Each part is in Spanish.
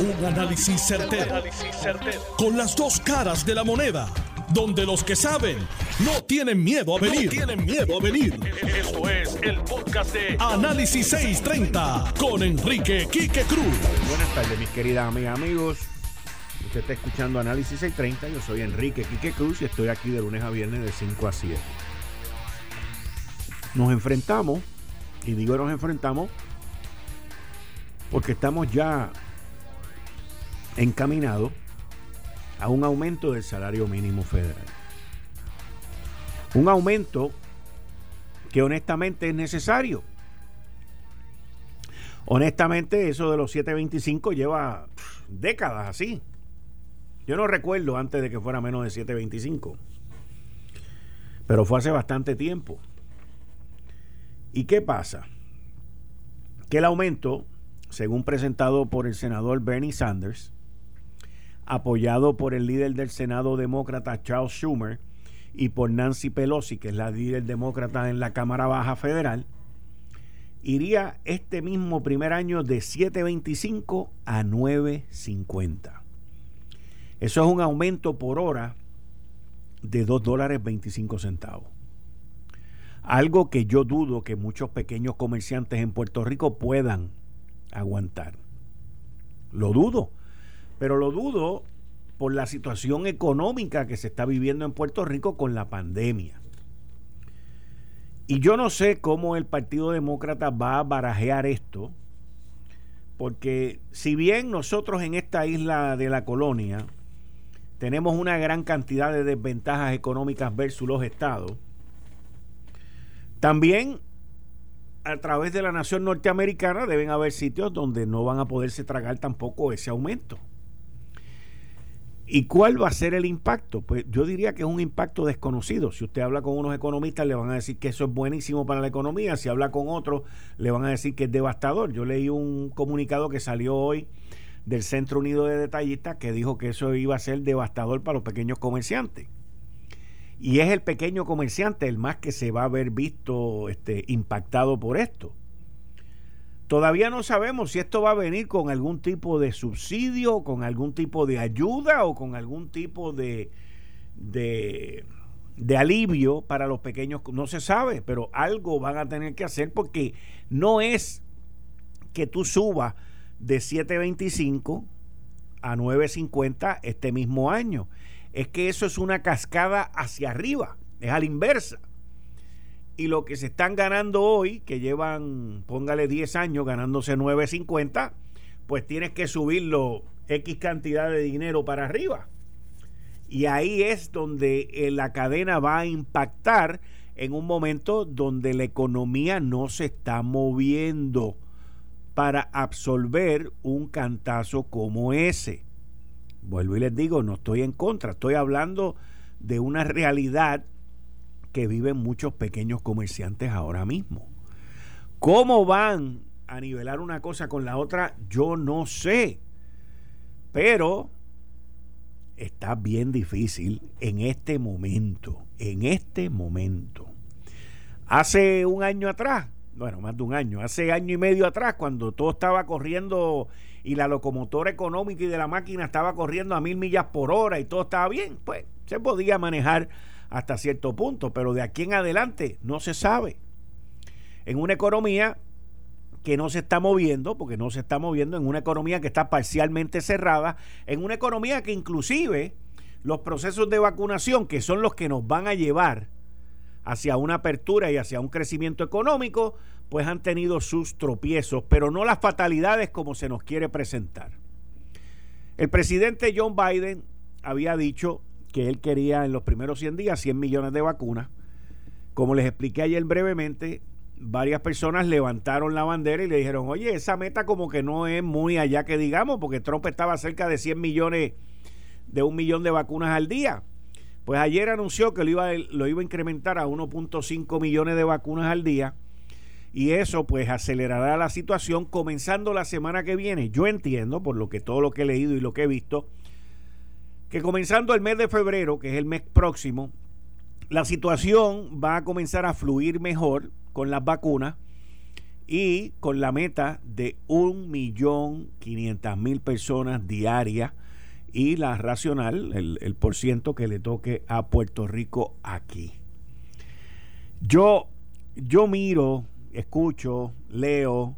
Un análisis certero, Con las dos caras de la moneda. Donde los que saben no tienen miedo a venir. tienen miedo a venir. Esto es el podcast de Análisis 630 con Enrique Quique Cruz. Buenas tardes, mis queridas amigas, amigos. Usted está escuchando Análisis 630. Yo soy Enrique Quique Cruz y estoy aquí de lunes a viernes de 5 a 7. Nos enfrentamos, y digo nos enfrentamos porque estamos ya encaminados a un aumento del salario mínimo federal. Un aumento que honestamente es necesario. Honestamente, eso de los 725 lleva décadas así. Yo no recuerdo antes de que fuera menos de 725. Pero fue hace bastante tiempo. ¿Y qué pasa? Que el aumento según presentado por el senador Bernie Sanders, apoyado por el líder del Senado demócrata Charles Schumer y por Nancy Pelosi, que es la líder demócrata en la Cámara Baja Federal, iría este mismo primer año de 7.25 a 9.50. Eso es un aumento por hora de 2 dólares 25 centavos. Algo que yo dudo que muchos pequeños comerciantes en Puerto Rico puedan aguantar. Lo dudo, pero lo dudo por la situación económica que se está viviendo en Puerto Rico con la pandemia. Y yo no sé cómo el Partido Demócrata va a barajear esto, porque si bien nosotros en esta isla de la colonia tenemos una gran cantidad de desventajas económicas versus los estados, también a través de la nación norteamericana deben haber sitios donde no van a poderse tragar tampoco ese aumento. ¿Y cuál va a ser el impacto? Pues yo diría que es un impacto desconocido. Si usted habla con unos economistas, le van a decir que eso es buenísimo para la economía. Si habla con otros, le van a decir que es devastador. Yo leí un comunicado que salió hoy del Centro Unido de Detallistas que dijo que eso iba a ser devastador para los pequeños comerciantes. Y es el pequeño comerciante el más que se va a ver visto este, impactado por esto. Todavía no sabemos si esto va a venir con algún tipo de subsidio, con algún tipo de ayuda o con algún tipo de, de, alivio para los pequeños. No se sabe, pero algo van a tener que hacer porque no es que tú subas de 7.25 a 9.50 este mismo año es que eso es una cascada hacia arriba, es a la inversa. Y lo que se están ganando hoy, que llevan, póngale 10 años ganándose 9.50, pues tienes que subirlo X cantidad de dinero para arriba. Y ahí es donde eh, la cadena va a impactar en un momento donde la economía no se está moviendo para absorber un cantazo como ese. Vuelvo y les digo, no estoy en contra, estoy hablando de una realidad que viven muchos pequeños comerciantes ahora mismo. ¿Cómo van a nivelar una cosa con la otra? Yo no sé. Pero está bien difícil en este momento, en este momento. Hace un año atrás, bueno, más de un año, hace año y medio atrás, cuando todo estaba corriendo y la locomotora económica y de la máquina estaba corriendo a mil millas por hora y todo estaba bien, pues se podía manejar hasta cierto punto, pero de aquí en adelante no se sabe. En una economía que no se está moviendo, porque no se está moviendo, en una economía que está parcialmente cerrada, en una economía que inclusive los procesos de vacunación, que son los que nos van a llevar hacia una apertura y hacia un crecimiento económico, pues han tenido sus tropiezos, pero no las fatalidades como se nos quiere presentar. El presidente John Biden había dicho que él quería en los primeros 100 días 100 millones de vacunas. Como les expliqué ayer brevemente, varias personas levantaron la bandera y le dijeron, oye, esa meta como que no es muy allá que digamos, porque Trump estaba cerca de 100 millones, de un millón de vacunas al día. Pues ayer anunció que lo iba, lo iba a incrementar a 1.5 millones de vacunas al día y eso pues acelerará la situación comenzando la semana que viene. Yo entiendo, por lo que todo lo que he leído y lo que he visto, que comenzando el mes de febrero, que es el mes próximo, la situación va a comenzar a fluir mejor con las vacunas y con la meta de 1.500.000 personas diarias y la racional, el, el por ciento que le toque a Puerto Rico aquí. Yo, yo miro, escucho, leo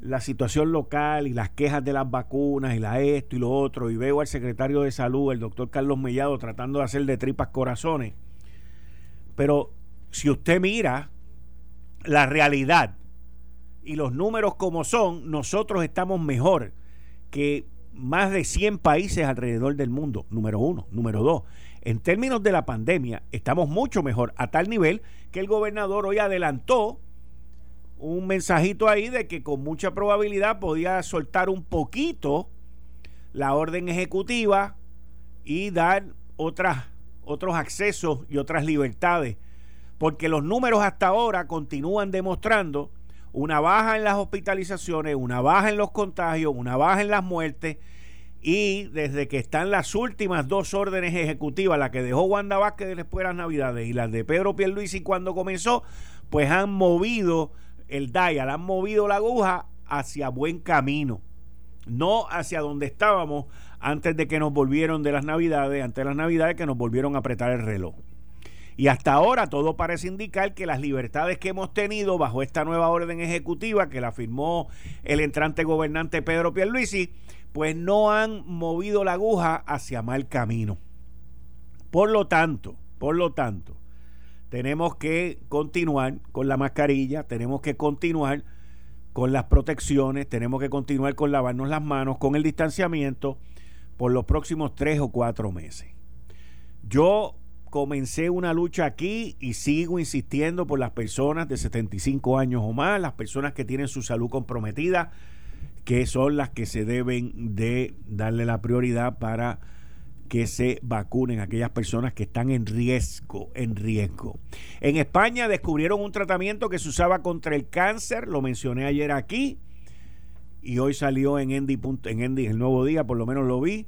la situación local y las quejas de las vacunas y la esto y lo otro y veo al secretario de salud, el doctor Carlos Mellado, tratando de hacer de tripas corazones. Pero si usted mira la realidad y los números como son, nosotros estamos mejor que más de 100 países alrededor del mundo, número uno. Número dos, en términos de la pandemia, estamos mucho mejor, a tal nivel que el gobernador hoy adelantó un mensajito ahí de que con mucha probabilidad podía soltar un poquito la orden ejecutiva y dar otras, otros accesos y otras libertades. Porque los números hasta ahora continúan demostrando una baja en las hospitalizaciones, una baja en los contagios, una baja en las muertes. Y desde que están las últimas dos órdenes ejecutivas, la que dejó Wanda Vázquez después de las Navidades y las de Pedro Pierluisi cuando comenzó, pues han movido el dial, han movido la aguja hacia buen camino, no hacia donde estábamos antes de que nos volvieron de las navidades, antes de las navidades que nos volvieron a apretar el reloj. Y hasta ahora todo parece indicar que las libertades que hemos tenido bajo esta nueva orden ejecutiva que la firmó el entrante gobernante Pedro Pierluisi, pues no han movido la aguja hacia mal camino. Por lo tanto, por lo tanto, tenemos que continuar con la mascarilla, tenemos que continuar con las protecciones, tenemos que continuar con lavarnos las manos, con el distanciamiento por los próximos tres o cuatro meses. Yo comencé una lucha aquí y sigo insistiendo por las personas de 75 años o más, las personas que tienen su salud comprometida, que son las que se deben de darle la prioridad para que se vacunen aquellas personas que están en riesgo, en riesgo. En España descubrieron un tratamiento que se usaba contra el cáncer, lo mencioné ayer aquí, y hoy salió en Endy, en Endy el nuevo día, por lo menos lo vi,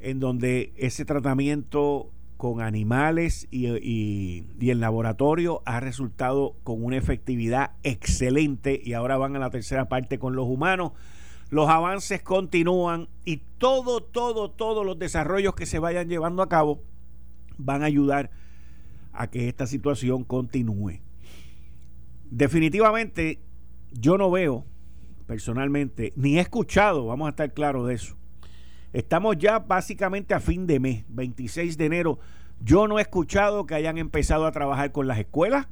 en donde ese tratamiento con animales y, y, y en laboratorio ha resultado con una efectividad excelente y ahora van a la tercera parte con los humanos los avances continúan y todo, todo, todos los desarrollos que se vayan llevando a cabo van a ayudar a que esta situación continúe. Definitivamente, yo no veo personalmente, ni he escuchado, vamos a estar claros de eso. Estamos ya básicamente a fin de mes, 26 de enero. Yo no he escuchado que hayan empezado a trabajar con las escuelas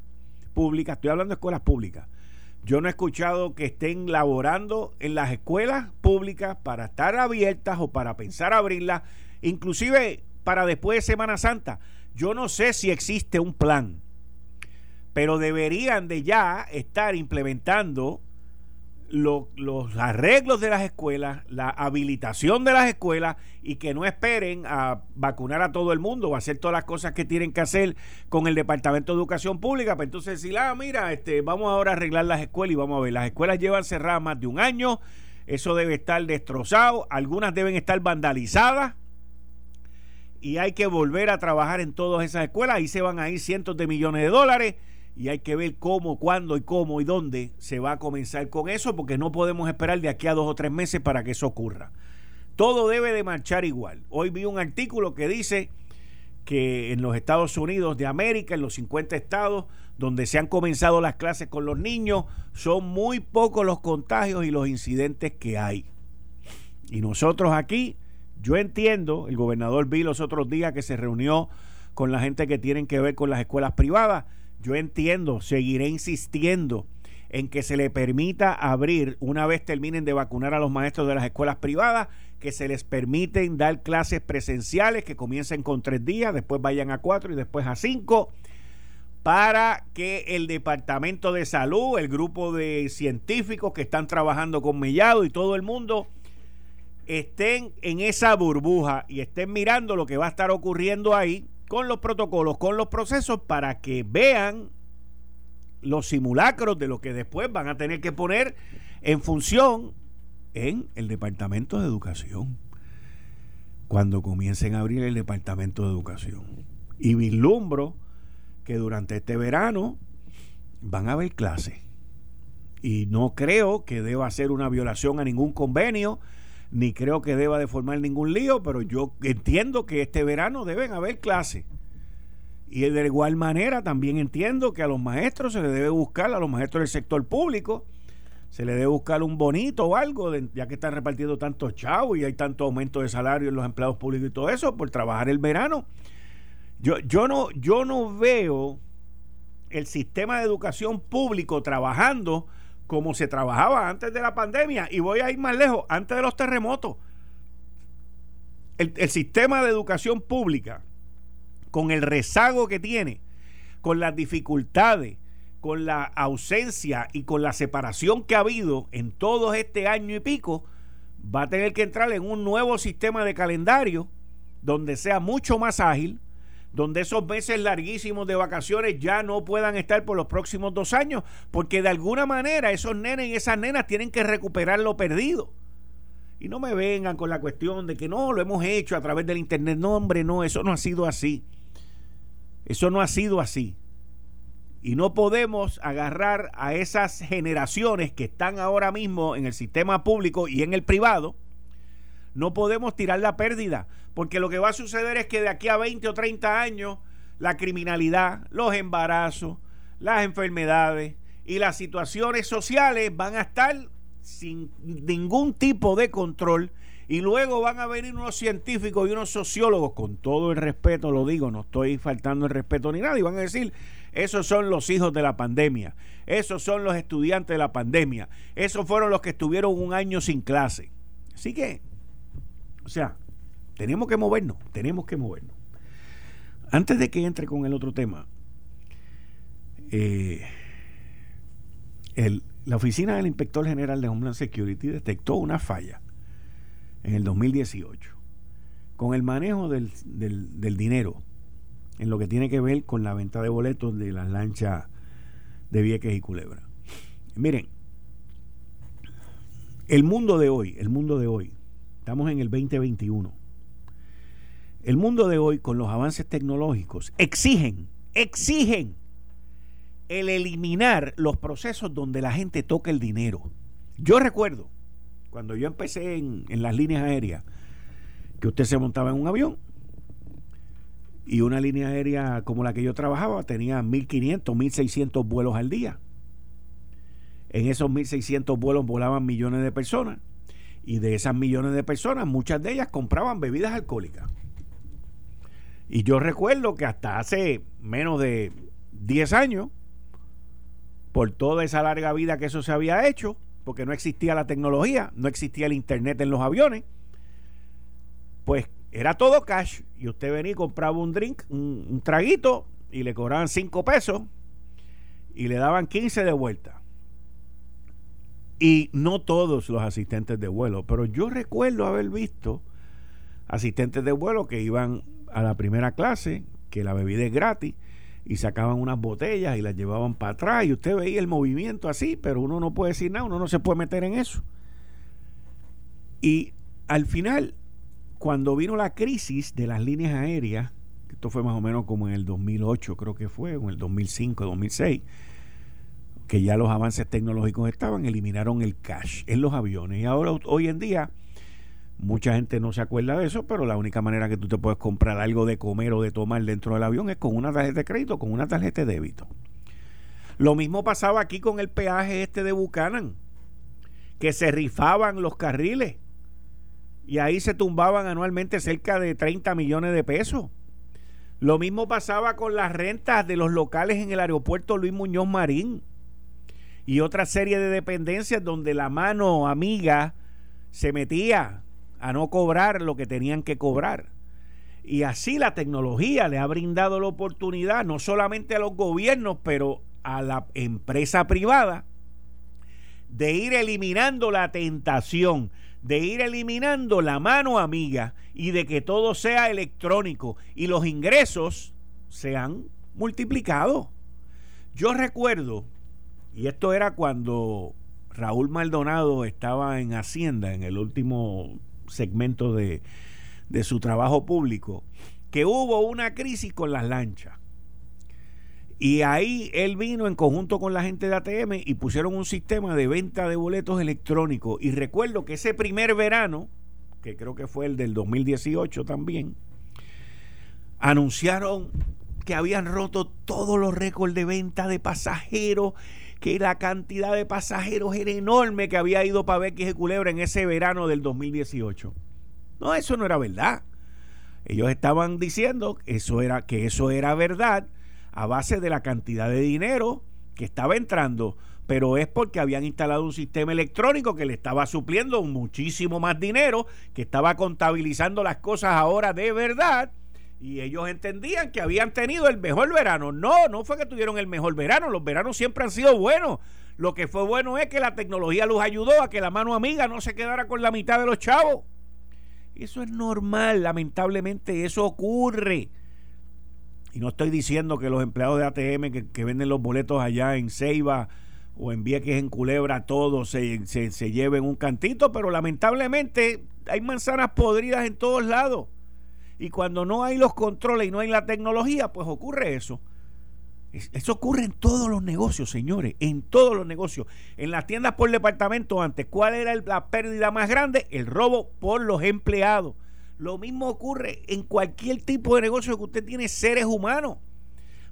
públicas, estoy hablando de escuelas públicas, yo no he escuchado que estén laborando en las escuelas públicas para estar abiertas o para pensar abrirlas, inclusive para después de Semana Santa. Yo no sé si existe un plan, pero deberían de ya estar implementando los arreglos de las escuelas, la habilitación de las escuelas y que no esperen a vacunar a todo el mundo o hacer todas las cosas que tienen que hacer con el Departamento de Educación Pública. Pues entonces decir, ah, mira, este, vamos ahora a arreglar las escuelas y vamos a ver, las escuelas llevan cerradas más de un año, eso debe estar destrozado, algunas deben estar vandalizadas y hay que volver a trabajar en todas esas escuelas, ahí se van a ir cientos de millones de dólares y hay que ver cómo, cuándo y cómo y dónde se va a comenzar con eso, porque no podemos esperar de aquí a dos o tres meses para que eso ocurra. Todo debe de marchar igual. Hoy vi un artículo que dice que en los Estados Unidos de América, en los 50 estados donde se han comenzado las clases con los niños, son muy pocos los contagios y los incidentes que hay. Y nosotros aquí, yo entiendo, el gobernador vi los otros días que se reunió con la gente que tienen que ver con las escuelas privadas, yo entiendo, seguiré insistiendo en que se le permita abrir, una vez terminen de vacunar a los maestros de las escuelas privadas, que se les permiten dar clases presenciales que comiencen con tres días, después vayan a cuatro y después a cinco, para que el Departamento de Salud, el grupo de científicos que están trabajando con Mellado y todo el mundo, estén en esa burbuja y estén mirando lo que va a estar ocurriendo ahí con los protocolos, con los procesos para que vean los simulacros de lo que después van a tener que poner en función en el Departamento de Educación. Cuando comiencen a abrir el Departamento de Educación. Y vislumbro que durante este verano van a haber clases. Y no creo que deba ser una violación a ningún convenio, ni creo que deba de formar ningún lío, pero yo entiendo que este verano deben haber clases. Y de igual manera también entiendo que a los maestros se les debe buscar, a los maestros del sector público, se les debe buscar un bonito o algo, ya que están repartiendo tantos chavos y hay tanto aumento de salario en los empleados públicos y todo eso, por trabajar el verano. Yo, yo, no, yo no veo el sistema de educación público trabajando como se trabajaba antes de la pandemia. Y voy a ir más lejos, antes de los terremotos. El, sistema de educación pública, con el rezago que tiene, con las dificultades, con la ausencia y con la separación que ha habido en todo este año y pico, va a tener que entrar en un nuevo sistema de calendario donde sea mucho más ágil, donde esos meses larguísimos de vacaciones ya no puedan estar por los próximos dos años, porque de alguna manera esos nenes y esas nenas tienen que recuperar lo perdido. Y no me vengan con la cuestión de que no, lo hemos hecho a través del Internet. No, hombre, no, eso no ha sido así. Eso no ha sido así. Y no podemos agarrar a esas generaciones que están ahora mismo en el sistema público y en el privado, no podemos tirar la pérdida, porque lo que va a suceder es que de aquí a 20 o 30 años, la criminalidad, los embarazos, las enfermedades y las situaciones sociales van a estar sin ningún tipo de control y luego van a venir unos científicos y unos sociólogos, con todo el respeto lo digo, no estoy faltando el respeto ni nada, y van a decir, esos son los hijos de la pandemia, esos son los estudiantes de la pandemia, esos fueron los que estuvieron un año sin clase. Así que o sea, tenemos que movernos, tenemos que movernos. Antes de que entre con el otro tema, eh, la oficina del inspector general de Homeland Security detectó una falla en el 2018 con el manejo del, del dinero en lo que tiene que ver con la venta de boletos de las lanchas de Vieques y Culebra. Miren, el mundo de hoy, el mundo de hoy, Estamos en el 2021. El mundo de hoy, con los avances tecnológicos, exigen, exigen el eliminar los procesos donde la gente toca el dinero. Yo recuerdo, cuando yo empecé en, en las líneas aéreas, que usted se montaba en un avión y una línea aérea como la que yo trabajaba tenía 1.500, 1.600 vuelos al día. En esos 1.600 vuelos volaban millones de personas y de esas millones de personas, muchas de ellas compraban bebidas alcohólicas. Y yo recuerdo que hasta hace menos de 10 años, por toda esa larga vida que eso se había hecho, porque no existía la tecnología, no existía el internet en los aviones, pues era todo cash. Y usted venía y compraba un drink, un, traguito, y le cobraban 5 pesos y le daban 15 de vuelta. Y no todos los asistentes de vuelo, pero yo recuerdo haber visto asistentes de vuelo que iban a la primera clase, que la bebida es gratis, y sacaban unas botellas y las llevaban para atrás, y usted veía el movimiento así, pero uno no puede decir nada, uno no se puede meter en eso. Y al final, cuando vino la crisis de las líneas aéreas, esto fue más o menos como en el 2008, creo que fue, o en el 2005, 2006, que ya los avances tecnológicos estaban, eliminaron el cash en los aviones. Y ahora, hoy en día, mucha gente no se acuerda de eso, pero la única manera que tú te puedes comprar algo de comer o de tomar dentro del avión es con una tarjeta de crédito, con una tarjeta de débito. Lo mismo pasaba aquí con el peaje este de Buchanan, que se rifaban los carriles y ahí se tumbaban anualmente cerca de 30 millones de pesos. Lo mismo pasaba con las rentas de los locales en el aeropuerto Luis Muñoz Marín y otra serie de dependencias donde la mano amiga se metía a no cobrar lo que tenían que cobrar. Y así la tecnología le ha brindado la oportunidad no solamente a los gobiernos, pero a la empresa privada de ir eliminando la tentación, de ir eliminando la mano amiga y de que todo sea electrónico y los ingresos se han multiplicado. Yo recuerdo y esto era cuando Raúl Maldonado estaba en Hacienda, en el último segmento de, su trabajo público, que hubo una crisis con las lanchas. Y ahí él vino en conjunto con la gente de ATM y pusieron un sistema de venta de boletos electrónicos. Y recuerdo que ese primer verano, que creo que fue el del 2018 también, anunciaron que habían roto todos los récords de venta de pasajeros, que la cantidad de pasajeros era enorme que había ido para Bequis y Culebra en ese verano del 2018. No, eso no era verdad. Ellos estaban diciendo eso era, que eso era verdad a base de la cantidad de dinero que estaba entrando, pero es porque habían instalado un sistema electrónico que le estaba supliendo muchísimo más dinero, que estaba contabilizando las cosas ahora de verdad. Y ellos entendían que habían tenido el mejor verano. No, no fue que tuvieron el mejor verano. Los veranos siempre han sido buenos. Lo que fue bueno es que la tecnología los ayudó a que la mano amiga no se quedara con la mitad de los chavos. Eso es normal, lamentablemente eso ocurre. Y no estoy diciendo que los empleados de ATM que, venden los boletos allá en Ceiba o en Vieques, en Culebra, todos se, se, se lleven un cantito, pero lamentablemente hay manzanas podridas en todos lados. Y cuando no hay los controles y no hay la tecnología, pues ocurre eso. Eso ocurre en todos los negocios, señores, en todos los negocios. En las tiendas por departamento antes, ¿cuál era la pérdida más grande? El robo por los empleados. Lo mismo ocurre en cualquier tipo de negocio que usted tiene seres humanos.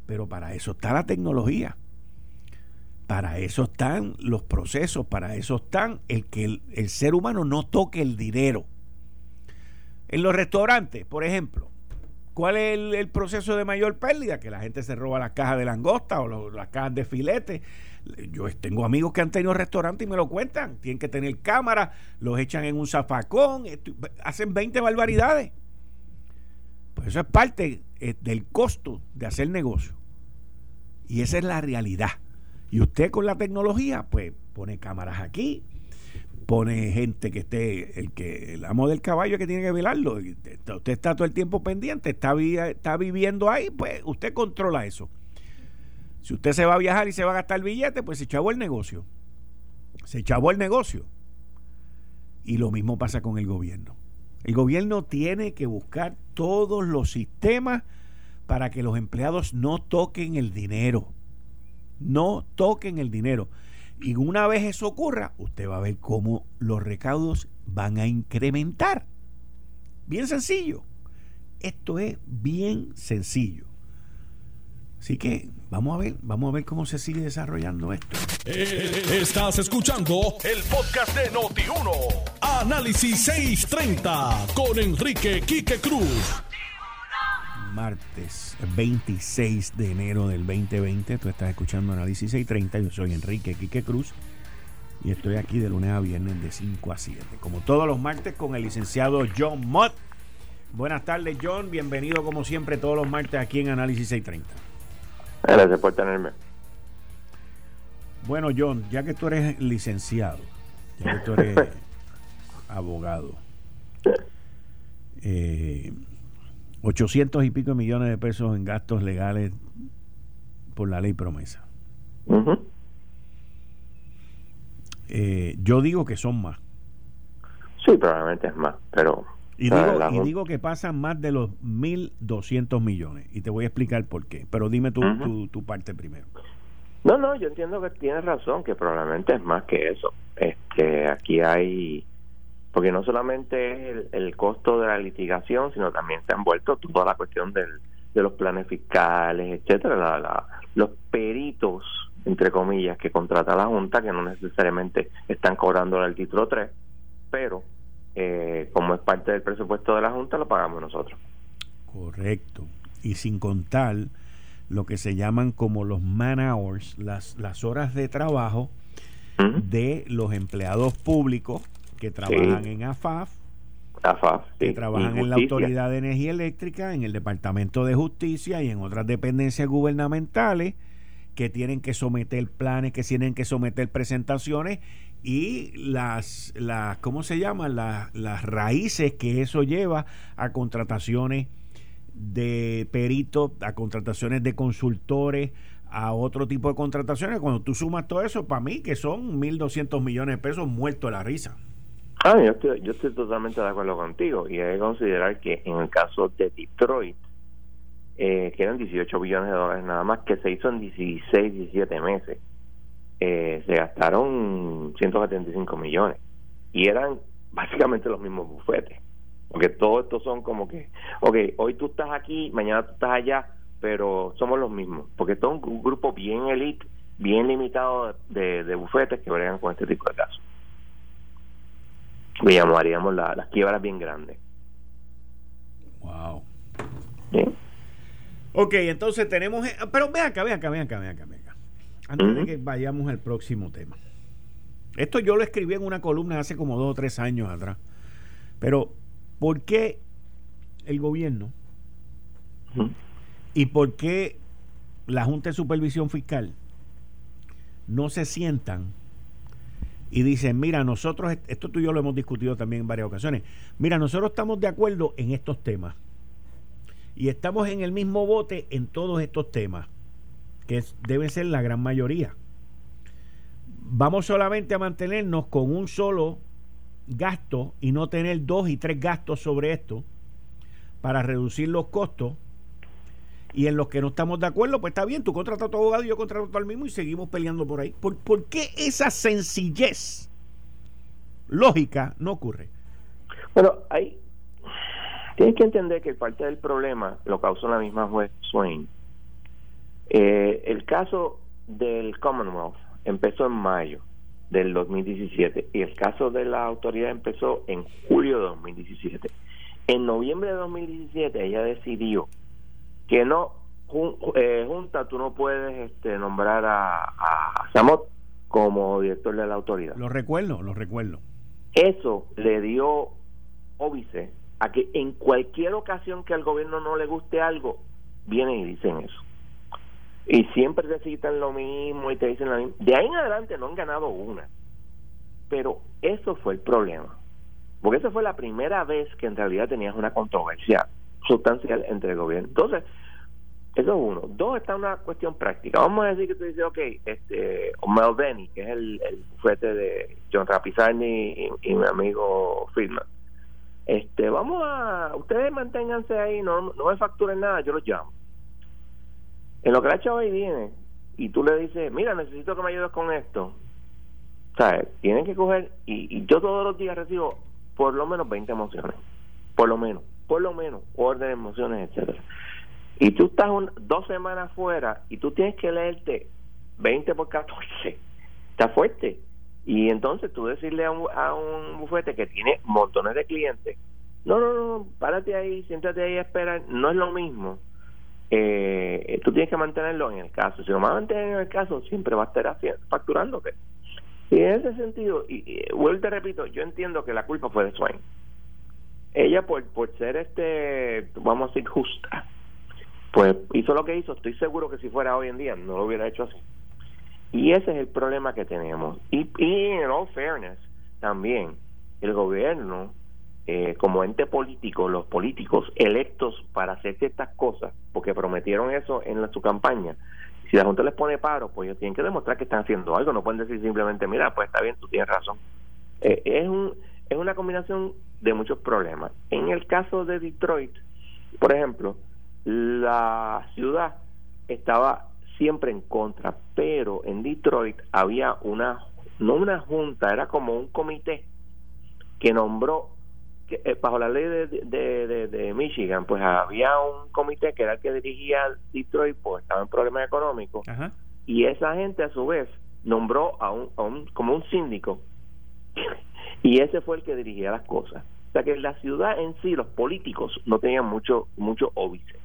Pero para eso está la tecnología. Para eso están los procesos, para eso están el que el, ser humano no toque el dinero. En los restaurantes, por ejemplo, ¿cuál es el, proceso de mayor pérdida? Que la gente se roba las cajas de langosta o las cajas de filete yo tengo amigos que han tenido restaurantes y me lo cuentan. Tienen que tener cámara, los echan en un zafacón, hacen 20 barbaridades. Pues eso es parte eh, del costo de hacer negocio. Y esa es la realidad. Y usted con la tecnología, pues pone cámaras aquí, pone gente que esté, el que el amo del caballo que tiene que velarlo. Usted está todo el tiempo pendiente, está, está viviendo ahí, pues usted controla eso. Si usted se va a viajar y se va a gastar billete, pues se chavó el negocio. Se chavó el negocio. Y lo mismo pasa con el gobierno. El gobierno tiene que buscar todos los sistemas para que los empleados no toquen el dinero. No toquen el dinero. Y una vez eso ocurra, usted va a ver cómo los recaudos van a incrementar. Bien sencillo. Esto es bien sencillo. Así que vamos a ver, vamos a ver cómo se sigue desarrollando esto. Eh, estás escuchando el podcast de Noti1. Análisis 630 con Enrique Quique Cruz. Martes 26 de enero del 2020. Tú estás escuchando Análisis 630. Yo soy Enrique Quique Cruz. Y estoy aquí de lunes a viernes de 5 a 7. Como todos los martes con el licenciado John Mott. Buenas tardes, John. Bienvenido como siempre todos los martes aquí en Análisis 630. Gracias por tenerme. Bueno, John, ya que tú eres licenciado, ya que tú eres abogado, eh, 800 y pico millones de pesos en gastos legales por la ley promesa. Eh, yo digo que son más. Sí, probablemente es más, pero y digo, y digo que pasan más de los 1.200 millones. Y te voy a explicar por qué. Pero dime tu, tu, parte primero. No, no, yo entiendo que tienes razón, que probablemente es más que eso. Este, aquí hay, porque no solamente es el, costo de la litigación, sino también se han vuelto toda la cuestión del, de los planes fiscales, etcétera, la, la, los peritos, entre comillas, que contrata la Junta, que no necesariamente están cobrando el título 3, pero eh, como es parte del presupuesto de la Junta, lo pagamos nosotros. Correcto. Y sin contar lo que se llaman como los man hours, las, las horas de trabajo de los empleados públicos que trabajan en AFAF, AFAF que trabajan en la Autoridad de Energía Eléctrica, en el Departamento de Justicia y en otras dependencias gubernamentales que tienen que someter planes, que tienen que someter presentaciones y las, las ¿cómo se llaman? Las, las raíces que eso lleva a contrataciones de peritos, a contrataciones de consultores, a otro tipo de contrataciones. Cuando tú sumas todo eso, para mí que son 1.200 millones de pesos muertos de la risa. Ah, yo estoy, yo estoy totalmente de acuerdo contigo y hay que considerar que en el caso de Detroit, eh, que eran 18 billones de dólares nada más, que se hizo en 16, 17 meses. Eh, se gastaron 175 millones y eran básicamente los mismos bufetes. Porque todos estos son como que, ok, hoy tú estás aquí, mañana tú estás allá, pero somos los mismos. Porque esto es un grupo bien elite, bien limitado de, de bufetes que bregan con este tipo de casos. Le llamaríamos las quiebras bien grandes. Wow. Ok, entonces tenemos. Eh, pero ve acá, ve acá, ve acá, ve acá, ve acá. Antes de que vayamos al próximo tema. Esto yo lo escribí en una columna hace como dos o tres años atrás. Pero, ¿por qué el gobierno y por qué la Junta de Supervisión Fiscal no se sientan y dicen, mira, nosotros, esto tú y yo lo hemos discutido también en varias ocasiones, mira, nosotros estamos de acuerdo en estos temas y estamos en el mismo bote en todos estos temas, que deben ser la gran mayoría. Vamos solamente a mantenernos con un solo gasto y no tener dos y tres gastos sobre esto para reducir los costos. Y en los que no estamos de acuerdo, pues está bien, tú contratas a tu abogado y yo contrato al mismo y seguimos peleando por ahí. ¿Por, ¿Por, qué esa sencillez lógica no ocurre? Bueno, hay, Tienes que entender que parte del problema lo causó la misma juez Swain. Eh, el caso del Commonwealth empezó en mayo del 2017 y el caso de la autoridad empezó en julio de 2017. En noviembre de 2017 ella decidió que no, eh, junta, tú no puedes este, nombrar a, a Samot como director de la autoridad. Lo recuerdo, lo recuerdo. Eso le dio óbice a que en cualquier ocasión que al gobierno no le guste algo, vienen y dicen eso. Y siempre te citan lo mismo y te dicen lo mismo. De ahí en adelante no han ganado una. Pero eso fue el problema. Porque esa fue la primera vez que en realidad tenías una controversia sustancial entre el gobierno. Entonces, eso es uno. Dos, está una cuestión práctica. Vamos a decir que tú dices, ok, este, Mel Benny, que es el, el de John Rapizani y, y mi amigo Friedman este vamos a ustedes manténganse ahí no, no me facturen nada yo los llamo en lo que la chava ahí viene y tú le dices mira necesito que me ayudes con esto sabes tienen que coger y, yo todos los días recibo por lo menos 20 emociones por lo menos por lo menos orden emociones etcétera y tú estás dos semanas fuera y tú tienes que leerte 20 por 14 está fuerte y entonces tú decirle a un, a un bufete que tiene montones de clientes, no, no, no, párate ahí, siéntate ahí a esperar, no es lo mismo. Eh, tú tienes que mantenerlo en el caso. Si lo mantener en el caso, siempre va a estar facturándote. Y en ese sentido, y, vuelvo te repito, yo entiendo que la culpa fue de Swain. Ella, por, por ser, este, vamos a decir, justa, pues hizo lo que hizo. Estoy seguro que si fuera hoy en día, no lo hubiera hecho así. Y ese es el problema que tenemos. Y, en all fairness, también el gobierno, eh, como ente político, los políticos electos para hacer ciertas cosas, porque prometieron eso en su campaña, si la Junta les pone paro, pues ellos tienen que demostrar que están haciendo algo, no pueden decir simplemente, mira, pues está bien, tú tienes razón. Eh, es, un, es una combinación de muchos problemas. En el caso de Detroit, por ejemplo, la ciudad estaba siempre en contra, pero en Detroit había una, no una junta, era como un comité que nombró, que, eh, bajo la ley de, de, de, Michigan, pues había un comité que era el que dirigía Detroit, pues estaba en problemas económicos, y esa gente a su vez nombró a un, a un como un síndico, y ese fue el que dirigía las cosas. O sea que la ciudad en sí, los políticos no tenían mucho, mucho óbice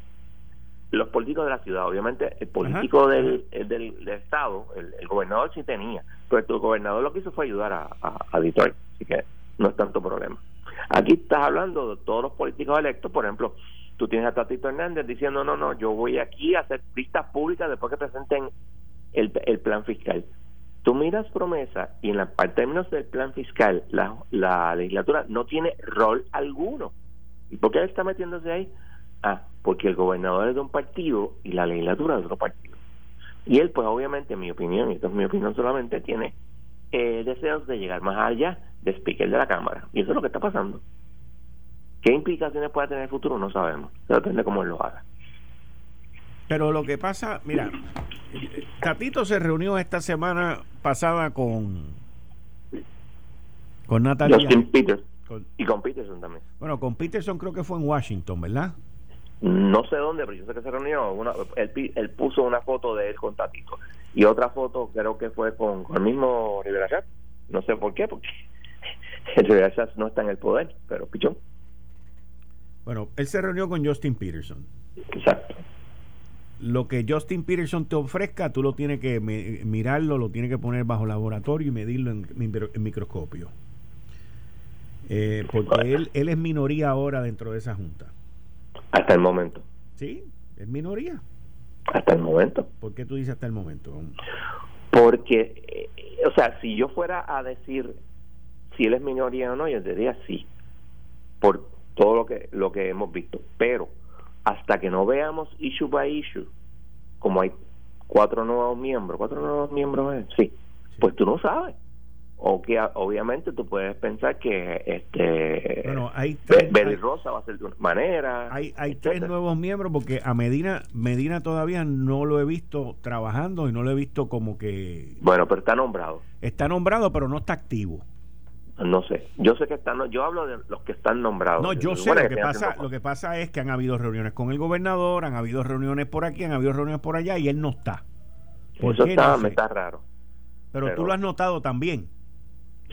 los políticos de la ciudad, obviamente el político del, del, estado, el, gobernador sí tenía, pero el gobernador lo que hizo fue ayudar a, a, Detroit, así que no es tanto problema. Aquí estás hablando de todos los políticos electos, por ejemplo, tú tienes a Tatito Hernández diciendo, no, no, yo voy aquí a hacer pistas públicas después que presenten el, el plan fiscal. Tú miras promesa y en la términos del plan fiscal, la, la legislatura no tiene rol alguno. ¿Y por qué está metiéndose ahí? Ah, porque el gobernador es de un partido y la legislatura es de otro partido. Y él, pues obviamente, en mi opinión, y esto es mi opinión solamente, tiene eh, deseos de llegar más allá de speaker de la Cámara. Y eso es lo que está pasando. ¿Qué implicaciones puede tener el futuro? No sabemos. Depende de cómo él lo haga. Pero lo que pasa, mira, Tatito se reunió esta semana pasada con con Natalia. Justin Peters. y con Peterson también. Bueno, con Peterson creo que fue en Washington, ¿verdad? No sé dónde, pero yo sé que se reunió. Una, él, puso una foto de él con Tatito. Y otra foto creo que fue con, el mismo Rivera Schatz. No sé por qué, porque Rivera Schatz no está en el poder, pero pichón. Bueno, él se reunió con Justin Peterson. Exacto. Lo que Justin Peterson te ofrezca, tú lo tienes que mirarlo, lo tienes que poner bajo laboratorio y medirlo en, microscopio. Eh, porque él, él es minoría ahora dentro de esa junta. Hasta el momento. Sí, es minoría. Hasta el momento. ¿Por qué tú dices hasta el momento? Porque, eh, o sea, si yo fuera a decir si él es minoría o no, yo diría sí. Por todo lo que lo que hemos visto, pero hasta que no veamos issue by issue, como hay cuatro nuevos miembros, cuatro nuevos miembros, sí, pues tú no sabes. O que obviamente tú puedes pensar que este bueno, hay Rosa va a ser de una manera. Hay, hay tres nuevos miembros porque a Medina Medina todavía no lo he visto trabajando y no lo he visto como que Bueno, pero está nombrado. Está nombrado, pero no está activo. No sé, yo sé que están, yo hablo de los que están nombrados. No, yo sé, lo que, pasa, lo que pasa es que han habido reuniones con el gobernador, han habido reuniones por aquí, han habido reuniones por allá y él no está. Eso está, me está raro. Pero, tú lo has notado también.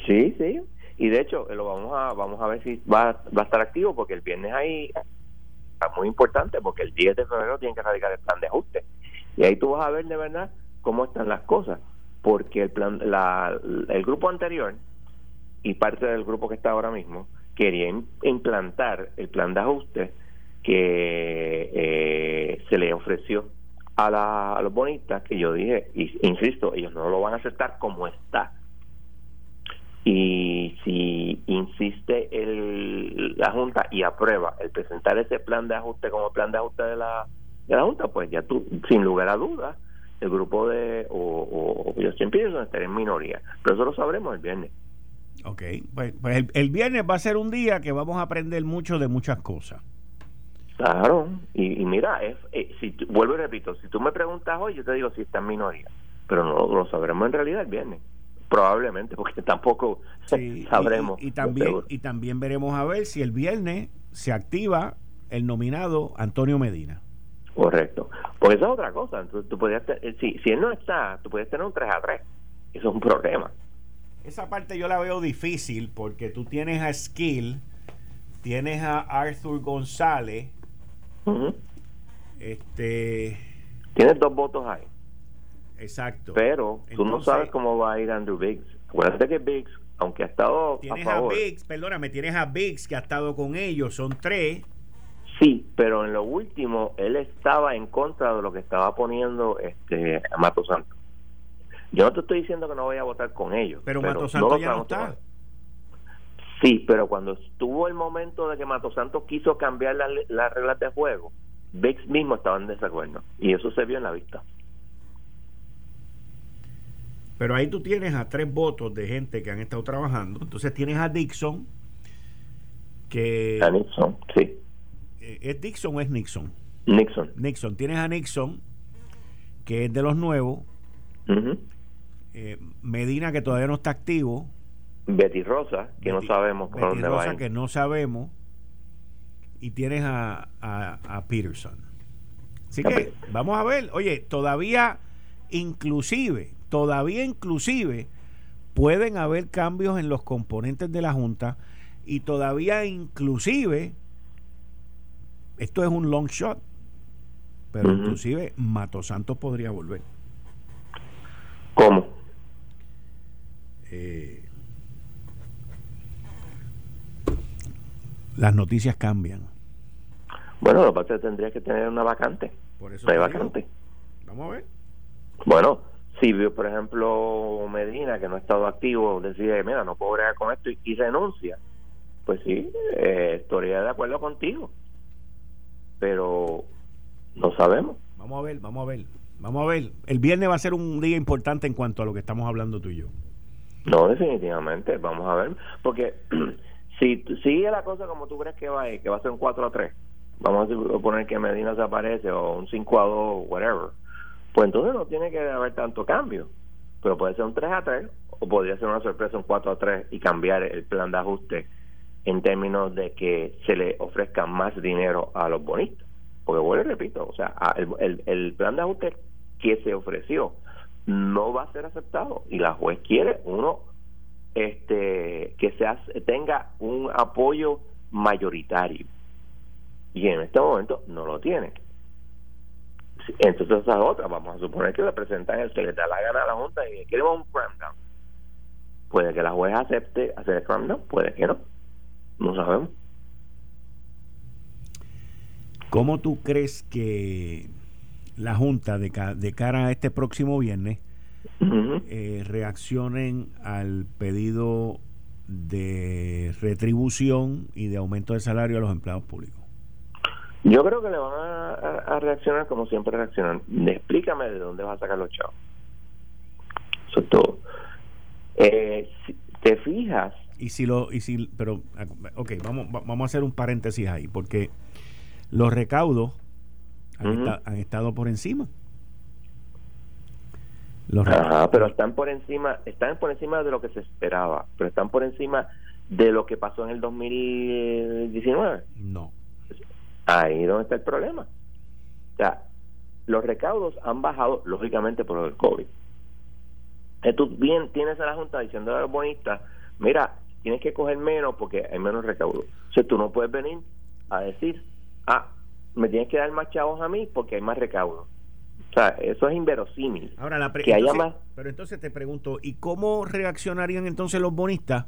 Sí, sí. Y de hecho, lo vamos a vamos a ver si va, va a estar activo porque el viernes ahí está muy importante porque el 10 de febrero tienen que radicar el plan de ajuste. Y ahí tú vas a ver de verdad cómo están las cosas. Porque el plan la, el grupo anterior y parte del grupo que está ahora mismo querían implantar el plan de ajuste que eh, se le ofreció a, la, a los bonistas, que yo dije, y, insisto, ellos no lo van a aceptar como está. Y si insiste el, la Junta y aprueba el presentar ese plan de ajuste como plan de ajuste de la, de la Junta, pues ya tú, sin lugar a dudas, el grupo de o, o siempre estaré en minoría. Pero eso lo sabremos el viernes. Ok, pues, pues el, viernes va a ser un día que vamos a aprender mucho de muchas cosas. Claro, y, mira, es, eh, si vuelvo y repito, si tú me preguntas hoy, yo te digo si está en minoría, pero no lo sabremos en realidad el viernes. Probablemente, porque tampoco sabremos. Y, también, y también veremos a ver si el viernes se activa el nominado Antonio Medina. Correcto. Pues eso es otra cosa. Tú, tú eh, si, si él no está, tú puedes tener un 3 a 3. Eso es un problema. Esa parte yo la veo difícil porque tú tienes a Skill, tienes a Arthur González, este... Tienes dos votos ahí. Exacto. Pero tú no sabes cómo va a ir Andrew Biggs. Acuérdate que Biggs, aunque ha estado tienes a, Biggs, perdóname, tienes a Biggs que ha estado con ellos, son tres. Sí, pero en lo último él estaba en contra de lo que estaba poniendo este Mato Santos. Yo no te estoy diciendo que no voy a votar con ellos. Pero, Mato Santos ya no está. Sí, pero cuando estuvo el momento de que Mato Santos quiso cambiar las reglas de juego, Bex mismo estaba en desacuerdo. Y eso se vio en la vista. Pero ahí tú tienes a tres votos de gente que han estado trabajando. Entonces tienes a Dixon, que... A Nixon, sí. Eh, ¿Es Dixon o es Nixon? Nixon. Nixon. Tienes a Nixon, que es de los nuevos. Eh, Medina, que todavía no está activo. Betty Rosa, que no sabemos por dónde Rosa, que no sabemos. Y tienes a, a, Peterson. Así que vamos a ver. Oye, todavía, inclusive, todavía inclusive, pueden haber cambios en los componentes de la Junta. Y todavía, inclusive, esto es un long shot. Pero inclusive Mato Santos podría volver. ¿Cómo? Eh, las noticias cambian. Bueno, lo que pasa es que tendría que tener una vacante. Por eso hay vacante. Vamos a ver. Bueno, si por ejemplo, Medina, que no ha estado activo, decide, mira, no puedo bregar con esto y, renuncia, pues sí, eh, estaría de acuerdo contigo. Pero no sabemos. Vamos a ver, vamos a ver. Vamos a ver. El viernes va a ser un día importante en cuanto a lo que estamos hablando tú y yo. No, definitivamente, vamos a ver, porque si sigue la cosa como tú crees que va a ir, que va a ser un 4 a 3, vamos a suponer que Medina desaparece o un 5 a 2, whatever, pues entonces no tiene que haber tanto cambio. Pero puede ser un 3 a 3 o podría ser una sorpresa un 4 a 3 y cambiar el plan de ajuste en términos de que se le ofrezca más dinero a los bonistas. Porque vuelvo y repito, o sea, el, el, plan de ajuste que se ofreció no va a ser aceptado. Y la juez quiere uno este que se tenga un apoyo mayoritario. Y en este momento no lo tiene. Entonces esa otra. Vamos a suponer que le presentan el que le da la gana a la junta y queremos un cram down. Puede que la juez acepte hacer el cram down puede que no. No sabemos. ¿Cómo tú crees que la Junta, de, de cara a este próximo viernes, eh, reaccionen al pedido de retribución y de aumento de salario a los empleados públicos? Yo creo que le van a, reaccionar como siempre reaccionan. Explícame de dónde vas a sacar los chavos. Eso es todo. Eh, si te fijas. Y si lo, y si, pero, ok, vamos, vamos a hacer un paréntesis ahí, porque los recaudos han, estado por encima. Los pero están por encima, están por encima de lo que se esperaba, pero están por encima de lo que pasó en el 2019. No. Ahí donde está el problema. O sea, los recaudos han bajado, lógicamente, por el COVID. Entonces, tú bien tienes a la Junta diciendo a los bonistas, mira, tienes que coger menos porque hay menos recaudos. O sea, tú no puedes venir a decir, ah, me tienes que dar más chavos a mí porque hay más recaudo. O sea, eso es inverosímil. Ahora, la que haya más... Pero entonces te pregunto, ¿y cómo reaccionarían entonces los bonistas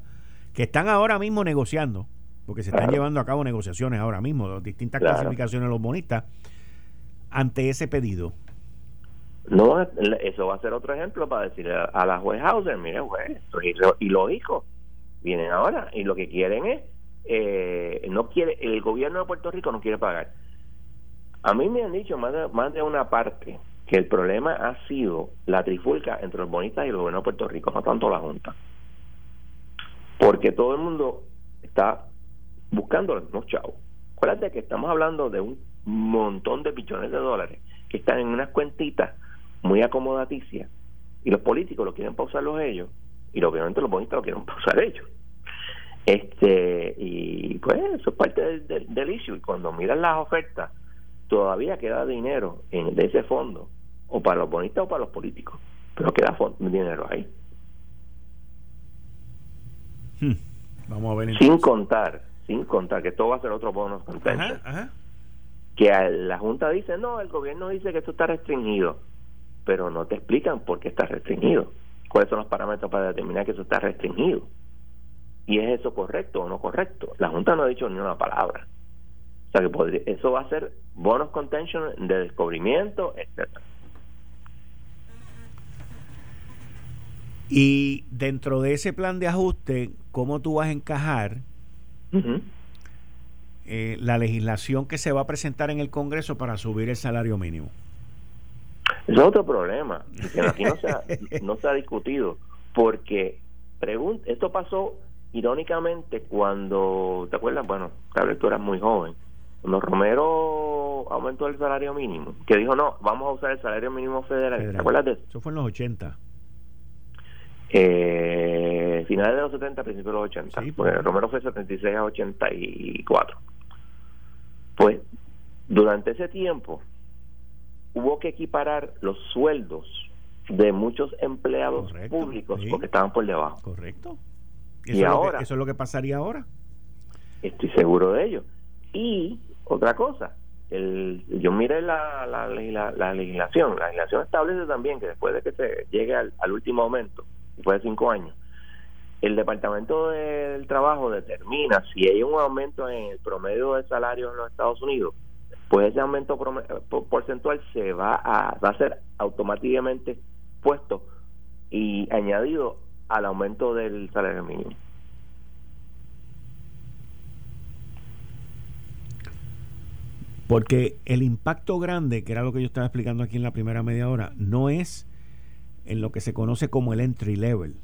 que están ahora mismo negociando? Porque se están llevando a cabo negociaciones ahora mismo, distintas clasificaciones de los bonistas, ante ese pedido. No, eso va a ser otro ejemplo para decirle a, la juez Hauser, mire juez, esto es ilógico. Vienen ahora y lo que quieren es eh, no quiere, el gobierno de Puerto Rico no quiere pagar. A mí me han dicho más de, más de una parte que el problema ha sido la trifulca entre los bonistas y el gobierno de Puerto Rico, no tanto la Junta. Porque todo el mundo está buscando los mismos chavos. Acuérdate que estamos hablando de un montón de billones de dólares que están en unas cuentitas muy acomodaticias y los políticos lo quieren pausarlos ellos y obviamente los bonistas lo quieren pausar ellos este y pues eso es parte del, del, issue y cuando miras las ofertas todavía queda dinero en, de ese fondo o para los bonistas o para los políticos pero queda dinero ahí hmm. vamos a ver sin contar sin contar que todo va a ser otro bono que la junta dice no el gobierno dice que esto está restringido pero no te explican por qué está restringido cuáles son los parámetros para determinar que eso está restringido y es eso correcto o no correcto. La Junta no ha dicho ni una palabra. O sea que podría, eso va a ser bonus contention de descubrimiento, etcétera. Y dentro de ese plan de ajuste, ¿cómo tú vas a encajar eh, la legislación que se va a presentar en el Congreso para subir el salario mínimo? Es otro problema, que aquí no se ha, no se ha discutido, porque esto pasó irónicamente, cuando, ¿te acuerdas? Bueno, tal vez tú eras muy joven. Cuando Romero aumentó el salario mínimo, que dijo, no, vamos a usar el salario mínimo federal. ¿Te acuerdas de eso? Eso fue en los 80. Eh, finales de los 70, principios de los 80. Sí, pues. Romero fue 76 a 84. Pues durante ese tiempo hubo que equiparar los sueldos de muchos empleados públicos porque estaban por debajo. Correcto. ¿Eso, ahora, ¿Eso es lo que pasaría ahora? Estoy seguro de ello. Y otra cosa, el, yo miré la, la, la, legislación. La legislación establece también que después de que se llegue al, último aumento, después de cinco años, el Departamento del Trabajo determina si hay un aumento en el promedio de salario en los Estados Unidos, pues ese aumento porcentual se va a, va a ser automáticamente puesto y añadido al aumento del salario mínimo. Porque el impacto grande, que era lo que yo estaba explicando aquí en la primera media hora, no es en lo que se conoce como el entry level.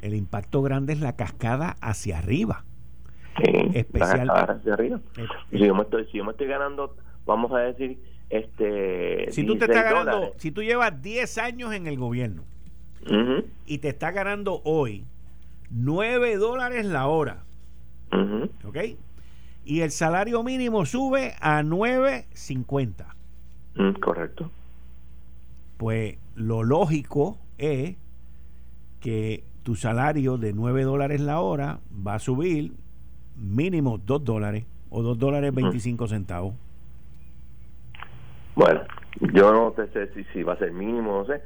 El impacto grande es la cascada hacia arriba. especial. arriba. Eh, si, yo me estoy, si yo me estoy ganando, vamos a decir, este. Si tú te estás ganando, si tú llevas 10 años en el gobierno y te estás ganando hoy 9 dólares la hora, ¿ok? Y el salario mínimo sube a 9.50. Mm, correcto. Pues lo lógico es que tu salario de 9 dólares la hora va a subir mínimo 2 dólares o 2 dólares 25 centavos. Bueno, yo no sé si, si va a ser mínimo, no sé.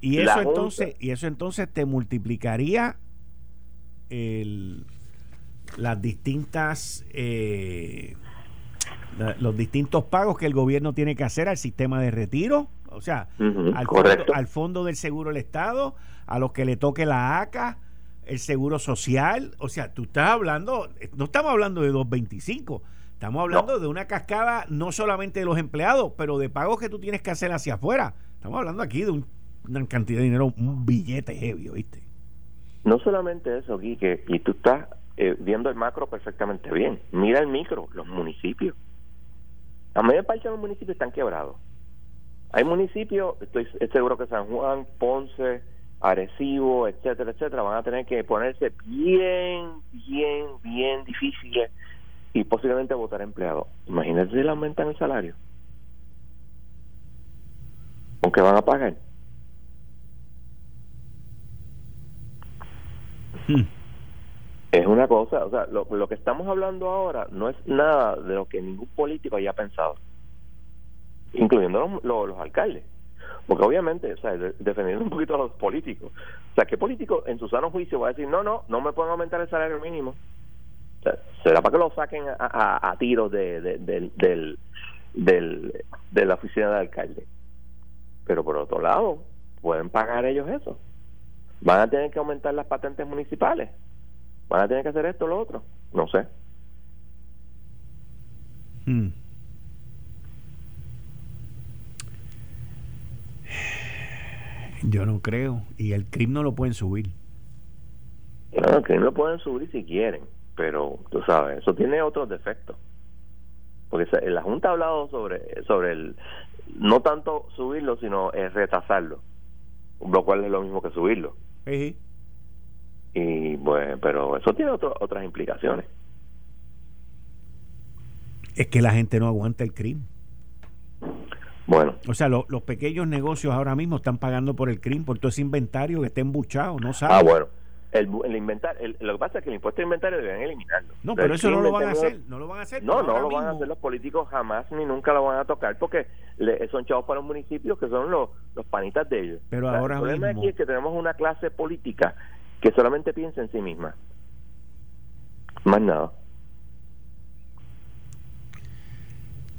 Y eso entonces, y eso entonces te multiplicaría el, las distintas eh, los distintos pagos que el gobierno tiene que hacer al sistema de retiro, o sea, al, fondo, al, fondo, del seguro del Estado, a los que le toque la ACA, el seguro social, o sea, tú estás hablando, no estamos hablando de 225, estamos hablando de una cascada no solamente de los empleados, pero de pagos que tú tienes que hacer hacia afuera. Estamos hablando aquí de una cantidad de dinero, un billete heavy, ¿viste? No solamente eso, Quique, y tú estás eh, viendo el macro perfectamente bien. Mira el micro, los municipios. La mayor parte de los municipios están quebrados. Hay municipios, estoy seguro que San Juan, Ponce, Arecibo, etcétera, etcétera, van a tener que ponerse bien, bien, bien difíciles y posiblemente votar empleados. Imagínense si le aumentan el salario. ¿Con qué van a pagar? Hmm. Es una cosa, o sea, lo, que estamos hablando ahora no es nada de lo que ningún político haya pensado, incluyendo los, los, alcaldes. Porque obviamente, o sea, defendiendo un poquito a los políticos, o sea, ¿qué político en su sano juicio va a decir, no, no, no me pueden aumentar el salario mínimo? O sea, será para que lo saquen a, a, tiros de, de, del, del, de la oficina de alcalde. Pero por otro lado, pueden pagar ellos eso. Van a tener que aumentar las patentes municipales van a tener que hacer esto o lo otro. No sé. Hmm. Yo no creo. Y el crimen no lo pueden subir. No, el crimen lo pueden subir si quieren. Pero tú sabes, eso tiene otros defectos. Porque la Junta ha hablado sobre, sobre el. No tanto subirlo, sino retrasarlo. Lo cual es lo mismo que subirlo. Sí y pues pero eso tiene otras implicaciones. Es que la gente no aguanta el crimen. Bueno. O sea los pequeños negocios ahora mismo están pagando por el crimen por todo ese inventario que está embuchado no saben. Ah bueno. El, el inventario lo que pasa es que el impuesto de inventario deben eliminarlo. No pero eso no lo van a hacer no lo van a hacer no no lo van a hacer los políticos jamás ni nunca lo van a tocar porque son chavos para los municipios que son los, los panitas de ellos. Pero ahora el problema aquí es que tenemos una clase política que solamente piensa en sí misma. Más nada.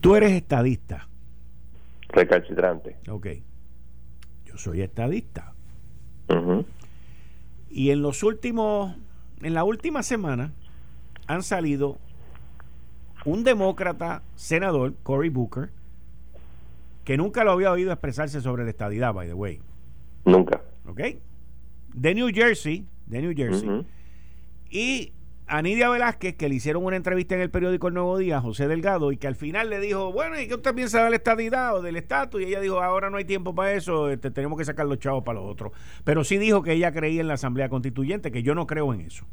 Tú eres estadista. Recalcitrante. Ok. Yo soy estadista. Y en los últimos, en la última semana, han salido un demócrata senador, Cory Booker, que nunca lo había oído expresarse sobre la estadidad, by the way. Nunca. ¿Ok? De New Jersey, de New Jersey, y a Nidia Velázquez, que le hicieron una entrevista en el periódico El Nuevo Día, José Delgado, y que al final le dijo, bueno, ¿y qué usted piensa de la estadidad o del estatus? Y ella dijo, ahora no hay tiempo para eso, este, tenemos que sacar los chavos para los otros. Pero sí dijo que ella creía en la Asamblea Constituyente, que yo no creo en eso.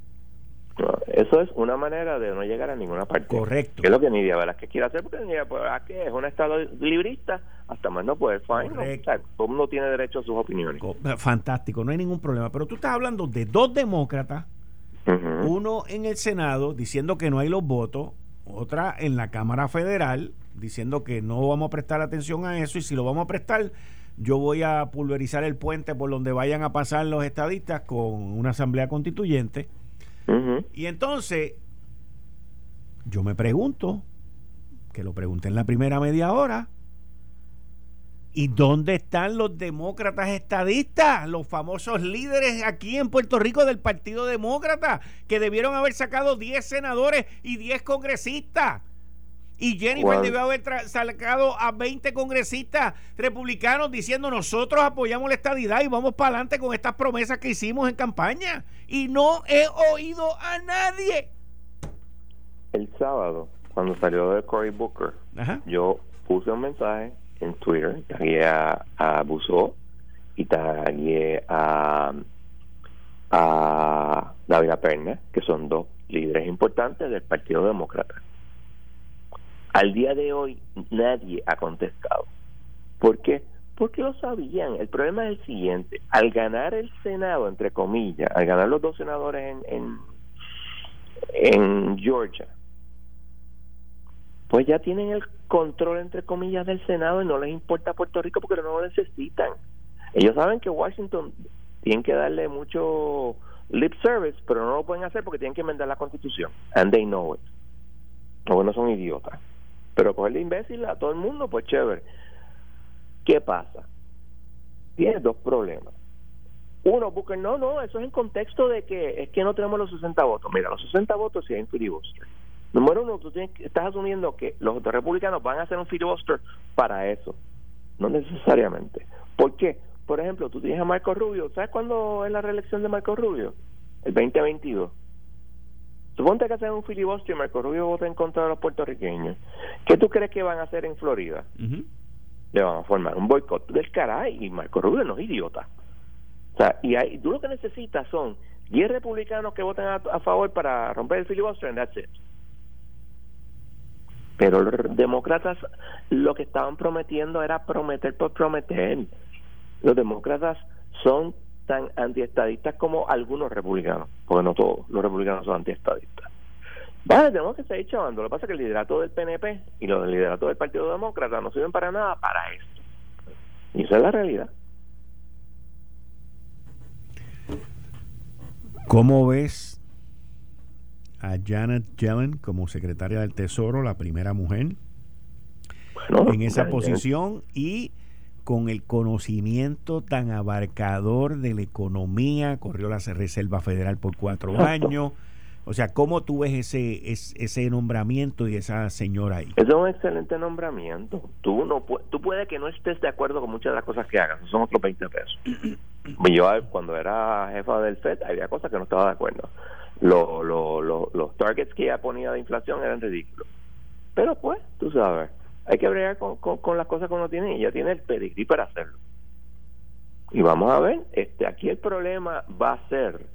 Eso es una manera de no llegar a ninguna parte. Correcto. Que es lo que Nidia Velázquez quiere hacer, porque Nidia Velázquez es un estado librista hasta más no puede. Fine, todo el mundo tiene derecho a sus opiniones. Fantástico, no hay ningún problema. Pero tú estás hablando de dos demócratas, uno en el Senado diciendo que no hay los votos, otra en la Cámara Federal diciendo que no vamos a prestar atención a eso y si lo vamos a prestar, yo voy a pulverizar el puente por donde vayan a pasar los estadistas con una asamblea constituyente. Y entonces, yo me pregunto, que lo pregunté en la primera media hora, ¿Y dónde están los demócratas estadistas, los famosos líderes aquí en Puerto Rico del Partido Demócrata, que debieron haber sacado 10 senadores y 10 congresistas? Y Jennifer debió haber sacado a 20 congresistas republicanos diciendo nosotros apoyamos la estadidad y vamos para adelante con estas promesas que hicimos en campaña. Y no he oído a nadie. el sábado, cuando salió de Cory Booker, yo puse un mensaje en Twitter, tagué a, a y tagué a, a David Perna, que son dos líderes importantes del Partido Demócrata. Al día de hoy nadie ha contestado. ¿Por qué? Porque lo sabían. El problema es el siguiente. Al ganar el Senado, entre comillas, al ganar los dos senadores en, en, Georgia, pues ya tienen el control, entre comillas, del Senado y no les importa Puerto Rico porque no lo necesitan. Ellos saben que Washington tiene que darle mucho lip service, pero no lo pueden hacer porque tienen que enmendar la constitución. And they know it. O no son idiotas. Pero cogerle imbécil a todo el mundo, pues chévere. ¿Qué pasa? Tiene dos problemas. Uno, Booker, no, no, eso es en contexto de que es que no tenemos los 60 votos. Mira, los 60 votos si hay un filibuster. Número uno, tú tienes, estás asumiendo que los republicanos van a hacer un filibuster para eso. No necesariamente. ¿Por qué? Por ejemplo, tú tienes a Marco Rubio. ¿Sabes cuándo es la reelección de Marco Rubio? El 2022. Suponte que hacen un filibuster y Marco Rubio vota en contra de los puertorriqueños. ¿Qué tú crees que van a hacer en Florida? Le van a formar un boicot del caray y Marco Rubio no es idiota. O sea, y hay, tú lo que necesitas son 10 republicanos que voten a, favor para romper el filibuster and that's it. Pero los demócratas lo que estaban prometiendo era prometer por prometer. Los demócratas son tan antiestadistas como algunos republicanos, porque no todos los republicanos son antiestadistas. Vale, tenemos que seguir chavando. Lo que pasa es que el liderato del PNP y los del liderato del Partido Demócrata no sirven para nada para esto. Y esa es la realidad. ¿Cómo ves a Janet Yellen como secretaria del Tesoro, la primera mujer en esa posición y con el conocimiento tan abarcador de la economía, corrió la Reserva Federal por cuatro años. O sea, ¿cómo tú ves ese, ese, nombramiento y esa señora ahí? Es un excelente nombramiento. Tú no tú puedes que no estés de acuerdo con muchas de las cosas que hagas, son otros 20 pesos. Yo cuando era jefa del FED había cosas que no estaba de acuerdo. los targets que ella ponía de inflación eran ridículos. Pero pues, tú sabes, hay que bregar con, las cosas que uno tiene y ella tiene el pedigrí para hacerlo. Y vamos a ver, este aquí el problema va a ser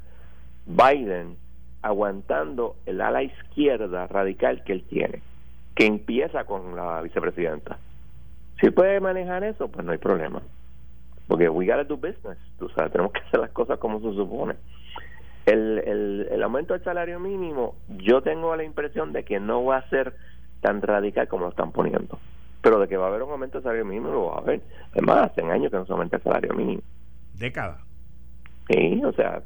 Biden aguantando el ala izquierda radical que él tiene, que empieza con la vicepresidenta. Si puede manejar eso, pues no hay problema. Porque we gotta do business, tú sabes, tenemos que hacer las cosas como se supone. El, el, el aumento del salario mínimo, yo tengo la impresión de que no va a ser tan radical como lo están poniendo. Pero de que va a haber un aumento del salario mínimo, lo va a haber. Además, hace años que no se aumenta el salario mínimo. ¿Década? Sí, o sea,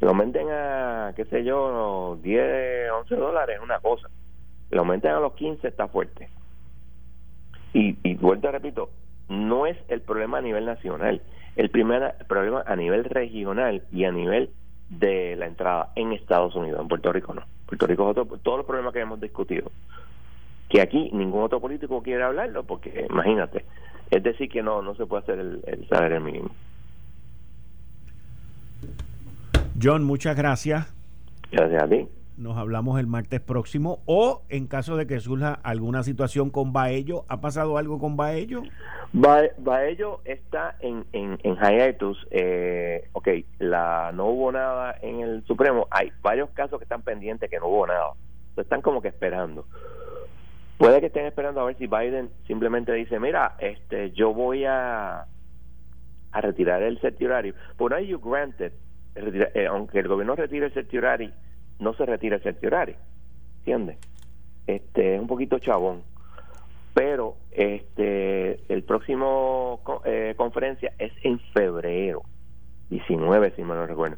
lo aumenten a, qué sé yo, 10, 11 dólares, una cosa. Lo aumenten a los 15, está fuerte. Y, y vuelto repito, no es el problema a nivel nacional. El primer problema a nivel regional y a nivel de la entrada en Estados Unidos, en Puerto Rico no. Puerto Rico es otro, todos los problemas que hemos discutido que aquí ningún otro político quiere hablarlo, porque imagínate, es decir que no, no se puede hacer el, el salario mínimo. John, muchas gracias. Gracias a ti. Nos hablamos el martes próximo o en caso de que surja alguna situación con Baello, ¿ha pasado algo con Baello? Baello está en, en, en hiatus. Eh, ok, la, no hubo nada en el Supremo. Hay varios casos que están pendientes que no hubo nada. Están como que esperando. Puede que estén esperando a ver si Biden simplemente dice, mira, este, yo voy a, a retirar el certiorari. Por ahí you granted, eh, aunque el gobierno retire el certiorari, no se retira el certiorari. ¿Entiendes? Este, es un poquito chabón. Pero este el próximo eh, conferencia es en febrero 19, si me lo recuerdo.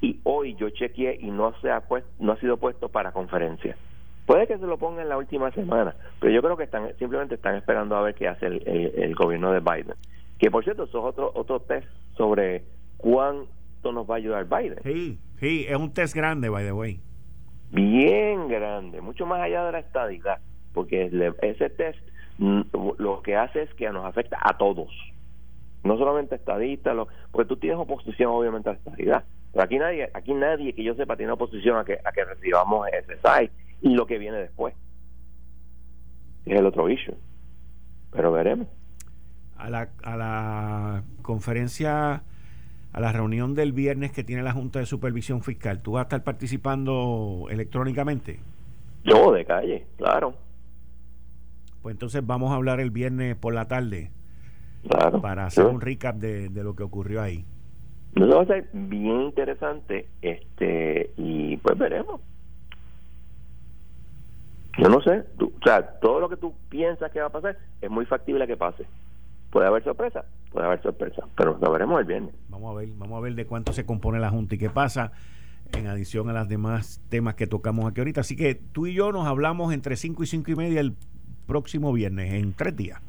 Y hoy yo chequeé y no se ha puesto, no ha sido puesto para conferencia. Puede que se lo ponga en la última semana, pero yo creo que están simplemente están esperando a ver qué hace el, gobierno de Biden. Que por cierto, eso es otro, otro test sobre cuánto nos va a ayudar Biden. Sí, sí, es un test grande, by the way. Bien grande, mucho más allá de la estadidad, porque ese test mm, lo que hace es que nos afecta a todos, no solamente a estadistas, porque tú tienes oposición obviamente a la estadidad, pero aquí nadie, aquí nadie que yo sepa tiene oposición a que, a que recibamos ese SAI y lo que viene después. Es el otro issue. Pero veremos. A la, a la conferencia, a la reunión del viernes que tiene la Junta de Supervisión Fiscal, ¿tú vas a estar participando electrónicamente? Yo, de calle, claro. Pues entonces vamos a hablar el viernes por la tarde. Claro. Para hacer un recap de, de lo que ocurrió ahí. Eso va a ser bien interesante este y pues veremos. Yo no sé, o sea, todo lo que tú piensas que va a pasar es muy factible que pase. Puede haber sorpresa, puede haber sorpresa, pero lo veremos el viernes. Vamos a ver, vamos a ver de cuánto se compone la Junta y qué pasa en adición a los demás temas que tocamos aquí ahorita. Así que tú y yo nos hablamos entre 5 y 5 y media el próximo viernes, en tres días.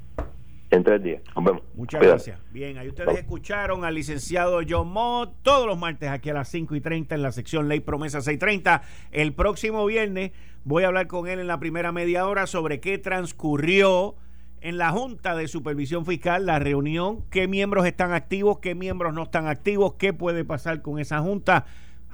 En tres días. Nos vemos. Muchas gracias. Bien, ahí ustedes escucharon al licenciado John Mott todos los martes aquí a las 5 y 30 en la sección Ley Promesa 630. El próximo viernes voy a hablar con él en la primera media hora sobre qué transcurrió en la Junta de Supervisión Fiscal, la reunión, qué miembros están activos, qué miembros no están activos, qué puede pasar con esa Junta